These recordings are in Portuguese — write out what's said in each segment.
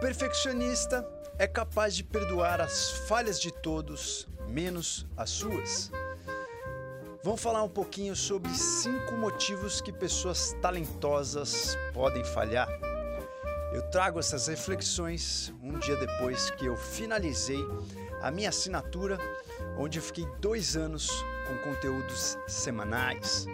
perfeccionista é capaz de perdoar as falhas de todos, menos as suas. Vamos falar um pouquinho sobre cinco motivos que pessoas talentosas podem falhar. Eu trago essas reflexões um dia depois que eu finalizei a minha assinatura, onde eu fiquei dois anos com conteúdos semanais.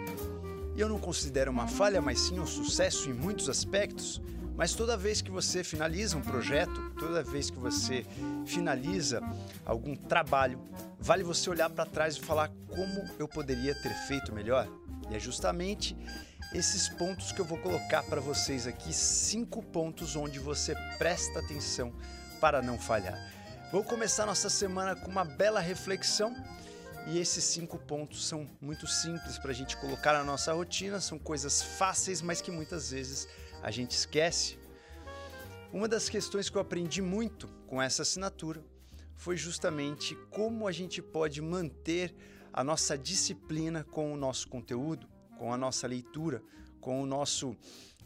E eu não considero uma falha, mas sim um sucesso em muitos aspectos, mas toda vez que você finaliza um projeto, toda vez que você finaliza algum trabalho, vale você olhar para trás e falar como eu poderia ter feito melhor. E é justamente esses pontos que eu vou colocar para vocês aqui, cinco pontos onde você presta atenção para não falhar. Vou começar nossa semana com uma bela reflexão e esses cinco pontos são muito simples para a gente colocar na nossa rotina, são coisas fáceis, mas que muitas vezes a gente esquece. Uma das questões que eu aprendi muito com essa assinatura foi justamente como a gente pode manter a nossa disciplina com o nosso conteúdo, com a nossa leitura, com o nosso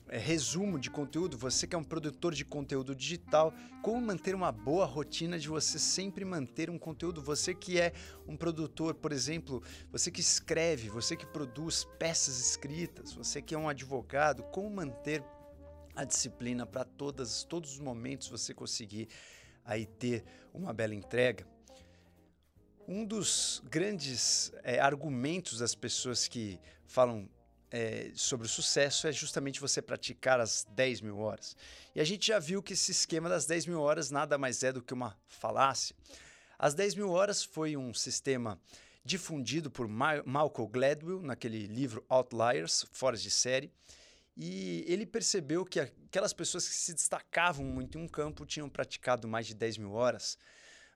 é, resumo de conteúdo, você que é um produtor de conteúdo digital, como manter uma boa rotina de você sempre manter um conteúdo, você que é um produtor, por exemplo, você que escreve, você que produz peças escritas, você que é um advogado, como manter a disciplina para todas todos os momentos você conseguir aí ter uma bela entrega. Um dos grandes é, argumentos das pessoas que falam é, sobre o sucesso é justamente você praticar as 10 mil horas. E a gente já viu que esse esquema das 10 mil horas nada mais é do que uma falácia. As 10 mil horas foi um sistema difundido por Ma Malcolm Gladwell naquele livro Outliers, Fora de Série, e ele percebeu que aquelas pessoas que se destacavam muito em um campo tinham praticado mais de 10 mil horas.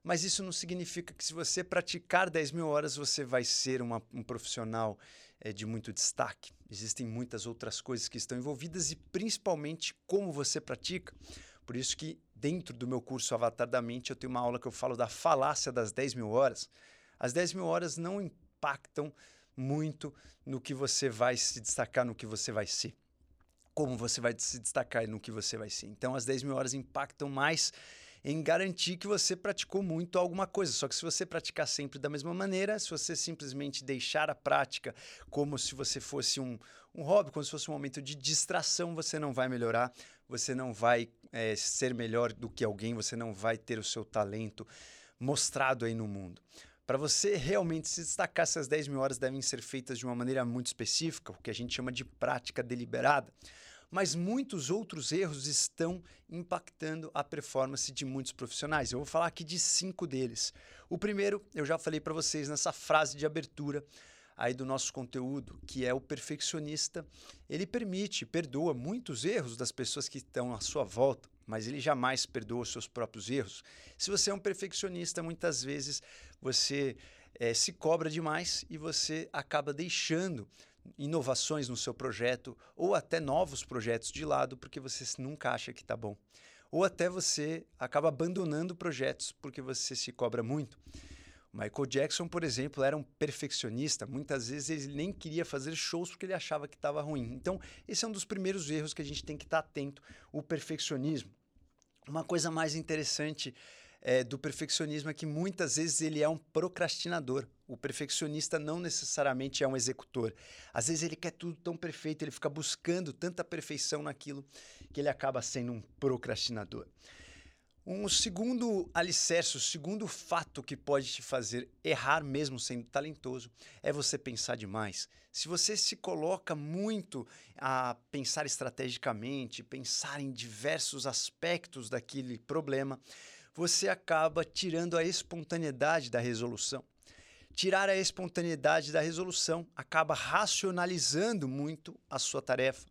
Mas isso não significa que se você praticar 10 mil horas, você vai ser uma, um profissional é, de muito destaque. Existem muitas outras coisas que estão envolvidas e principalmente como você pratica. Por isso que dentro do meu curso Avatar da Mente eu tenho uma aula que eu falo da falácia das 10 mil horas. As 10 mil horas não impactam muito no que você vai se destacar, no que você vai ser. Como você vai se destacar no que você vai ser. Então, as 10 mil horas impactam mais em garantir que você praticou muito alguma coisa. Só que se você praticar sempre da mesma maneira, se você simplesmente deixar a prática como se você fosse um, um hobby, como se fosse um momento de distração, você não vai melhorar, você não vai é, ser melhor do que alguém, você não vai ter o seu talento mostrado aí no mundo. Para você realmente se destacar, essas 10 mil horas devem ser feitas de uma maneira muito específica, o que a gente chama de prática deliberada mas muitos outros erros estão impactando a performance de muitos profissionais. Eu vou falar aqui de cinco deles. O primeiro, eu já falei para vocês nessa frase de abertura aí do nosso conteúdo, que é o perfeccionista. Ele permite, perdoa muitos erros das pessoas que estão à sua volta, mas ele jamais perdoa os seus próprios erros. Se você é um perfeccionista, muitas vezes você é, se cobra demais e você acaba deixando inovações no seu projeto ou até novos projetos de lado porque você nunca acha que está bom. Ou até você acaba abandonando projetos porque você se cobra muito. Michael Jackson, por exemplo, era um perfeccionista. Muitas vezes ele nem queria fazer shows porque ele achava que estava ruim. Então, esse é um dos primeiros erros que a gente tem que estar tá atento: o perfeccionismo. Uma coisa mais interessante é, do perfeccionismo é que muitas vezes ele é um procrastinador. O perfeccionista não necessariamente é um executor. Às vezes ele quer tudo tão perfeito, ele fica buscando tanta perfeição naquilo que ele acaba sendo um procrastinador. Um segundo alicerce, o segundo fato que pode te fazer errar mesmo sendo talentoso é você pensar demais. Se você se coloca muito a pensar estrategicamente, pensar em diversos aspectos daquele problema, você acaba tirando a espontaneidade da resolução. Tirar a espontaneidade da resolução acaba racionalizando muito a sua tarefa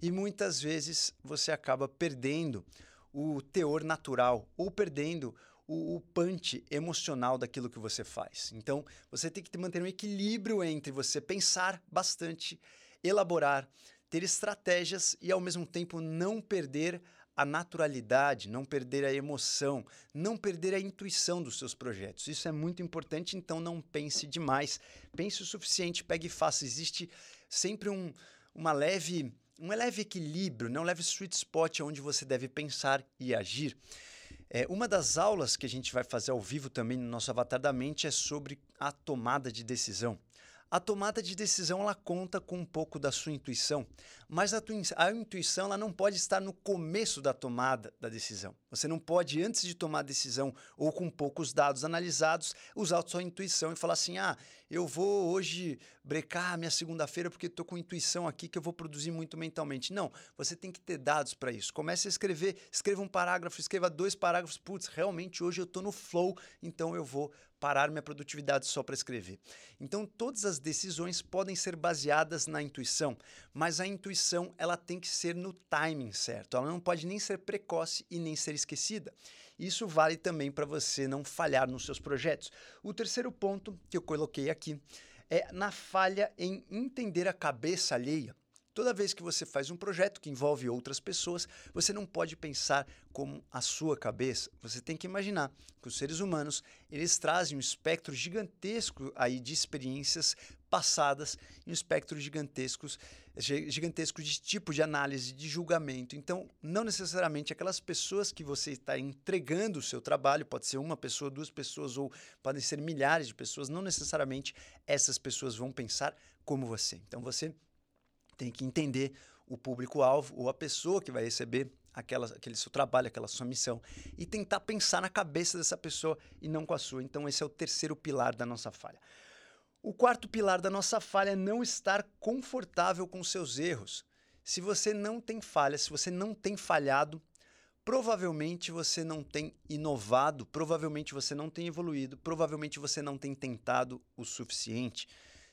e muitas vezes você acaba perdendo o teor natural ou perdendo o, o punch emocional daquilo que você faz. Então, você tem que manter um equilíbrio entre você pensar bastante, elaborar, ter estratégias e ao mesmo tempo não perder a naturalidade, não perder a emoção, não perder a intuição dos seus projetos. Isso é muito importante, então não pense demais. Pense o suficiente, pegue e faça. Existe sempre um, uma leve um leve equilíbrio, né? um leve sweet spot onde você deve pensar e agir. É, uma das aulas que a gente vai fazer ao vivo também no nosso Avatar da Mente é sobre a tomada de decisão. A tomada de decisão ela conta com um pouco da sua intuição, mas a, a intuição ela não pode estar no começo da tomada da decisão. Você não pode, antes de tomar decisão ou com poucos dados analisados, usar sua intuição e falar assim: ah, eu vou hoje brecar minha segunda-feira porque estou com intuição aqui que eu vou produzir muito mentalmente. Não, você tem que ter dados para isso. Comece a escrever, escreva um parágrafo, escreva dois parágrafos. Putz, realmente hoje eu estou no flow, então eu vou parar minha produtividade só para escrever. Então, todas as decisões podem ser baseadas na intuição, mas a intuição ela tem que ser no timing certo. Ela não pode nem ser precoce e nem ser esquecida. Isso vale também para você não falhar nos seus projetos. O terceiro ponto que eu coloquei aqui é na falha em entender a cabeça alheia. Toda vez que você faz um projeto que envolve outras pessoas, você não pode pensar como a sua cabeça. Você tem que imaginar que os seres humanos, eles trazem um espectro gigantesco aí de experiências passadas um espectro gigantescos, gigantesco de tipo de análise, de julgamento. Então, não necessariamente aquelas pessoas que você está entregando o seu trabalho, pode ser uma pessoa, duas pessoas ou podem ser milhares de pessoas, não necessariamente essas pessoas vão pensar como você. Então, você tem que entender o público-alvo ou a pessoa que vai receber aquela, aquele seu trabalho, aquela sua missão e tentar pensar na cabeça dessa pessoa e não com a sua. Então, esse é o terceiro pilar da nossa falha. O quarto pilar da nossa falha é não estar confortável com seus erros. Se você não tem falha, se você não tem falhado, provavelmente você não tem inovado, provavelmente você não tem evoluído, provavelmente você não tem tentado o suficiente.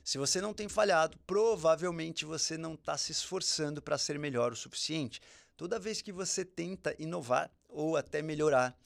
Se você não tem falhado, provavelmente você não está se esforçando para ser melhor o suficiente. Toda vez que você tenta inovar ou até melhorar,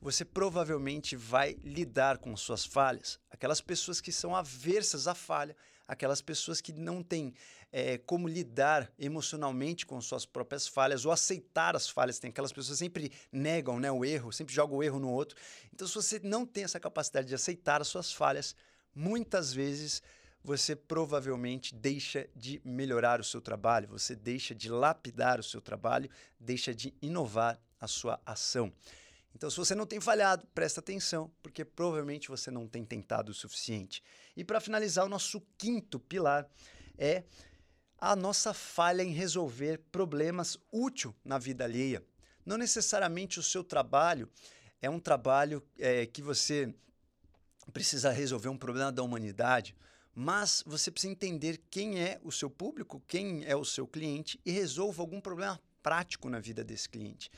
você provavelmente vai lidar com suas falhas. Aquelas pessoas que são aversas à falha, aquelas pessoas que não têm é, como lidar emocionalmente com suas próprias falhas ou aceitar as falhas. Tem aquelas pessoas que sempre negam né, o erro, sempre jogam o erro no outro. Então, se você não tem essa capacidade de aceitar as suas falhas, muitas vezes você provavelmente deixa de melhorar o seu trabalho, você deixa de lapidar o seu trabalho, deixa de inovar a sua ação. Então, se você não tem falhado, presta atenção, porque provavelmente você não tem tentado o suficiente. E para finalizar, o nosso quinto pilar é a nossa falha em resolver problemas útil na vida alheia. Não necessariamente o seu trabalho é um trabalho é, que você precisa resolver um problema da humanidade mas você precisa entender quem é o seu público, quem é o seu cliente e resolva algum problema prático na vida desse cliente.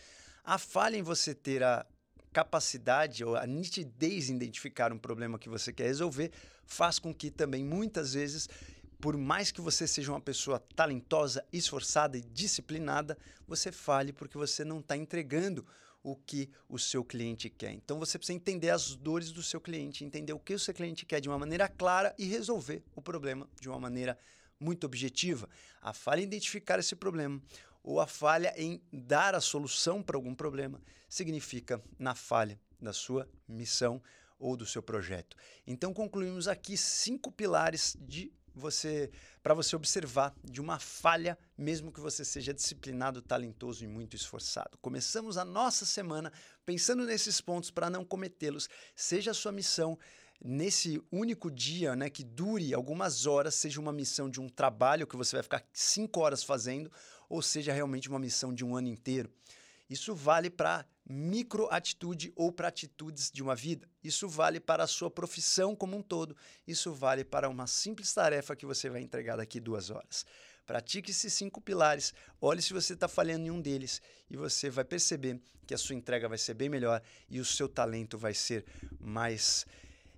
A falha em você ter a capacidade ou a nitidez em identificar um problema que você quer resolver faz com que também muitas vezes por mais que você seja uma pessoa talentosa, esforçada e disciplinada, você fale porque você não está entregando o que o seu cliente quer. Então você precisa entender as dores do seu cliente, entender o que o seu cliente quer de uma maneira clara e resolver o problema de uma maneira muito objetiva. A falha em identificar esse problema ou a falha em dar a solução para algum problema significa na falha da sua missão ou do seu projeto. Então concluímos aqui cinco pilares de você para você observar de uma falha, mesmo que você seja disciplinado, talentoso e muito esforçado. Começamos a nossa semana pensando nesses pontos para não cometê-los. Seja a sua missão nesse único dia, né, que dure algumas horas, seja uma missão de um trabalho que você vai ficar cinco horas fazendo, ou seja realmente uma missão de um ano inteiro. Isso vale para microatitude ou para atitudes de uma vida. Isso vale para a sua profissão como um todo. Isso vale para uma simples tarefa que você vai entregar daqui duas horas. Pratique esses cinco pilares, olhe se você está falhando em um deles e você vai perceber que a sua entrega vai ser bem melhor e o seu talento vai ser mais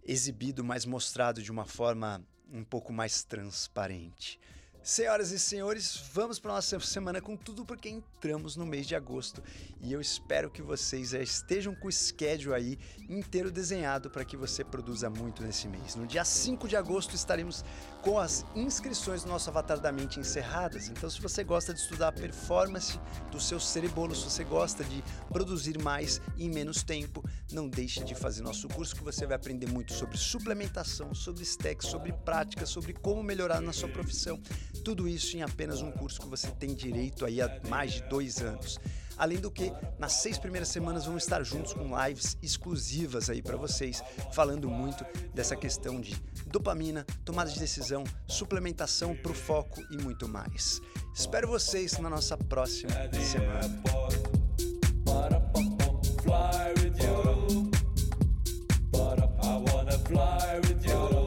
exibido, mais mostrado de uma forma um pouco mais transparente. Senhoras e senhores, vamos para nossa semana com tudo porque entramos no mês de agosto e eu espero que vocês já estejam com o schedule aí inteiro desenhado para que você produza muito nesse mês. No dia 5 de agosto estaremos com as inscrições do nosso Avatar da Mente encerradas. Então, se você gosta de estudar a performance do seu cerebolo, se você gosta de produzir mais em menos tempo, não deixe de fazer nosso curso que você vai aprender muito sobre suplementação, sobre stacks, sobre prática, sobre como melhorar na sua profissão Tudo isso em apenas um curso que você tem direito aí há mais de dois anos. Além do que, nas seis primeiras semanas vamos estar juntos com lives exclusivas aí para vocês, falando muito dessa questão de dopamina, tomada de decisão, suplementação para o foco e muito mais. Espero vocês na nossa próxima semana. fly with you.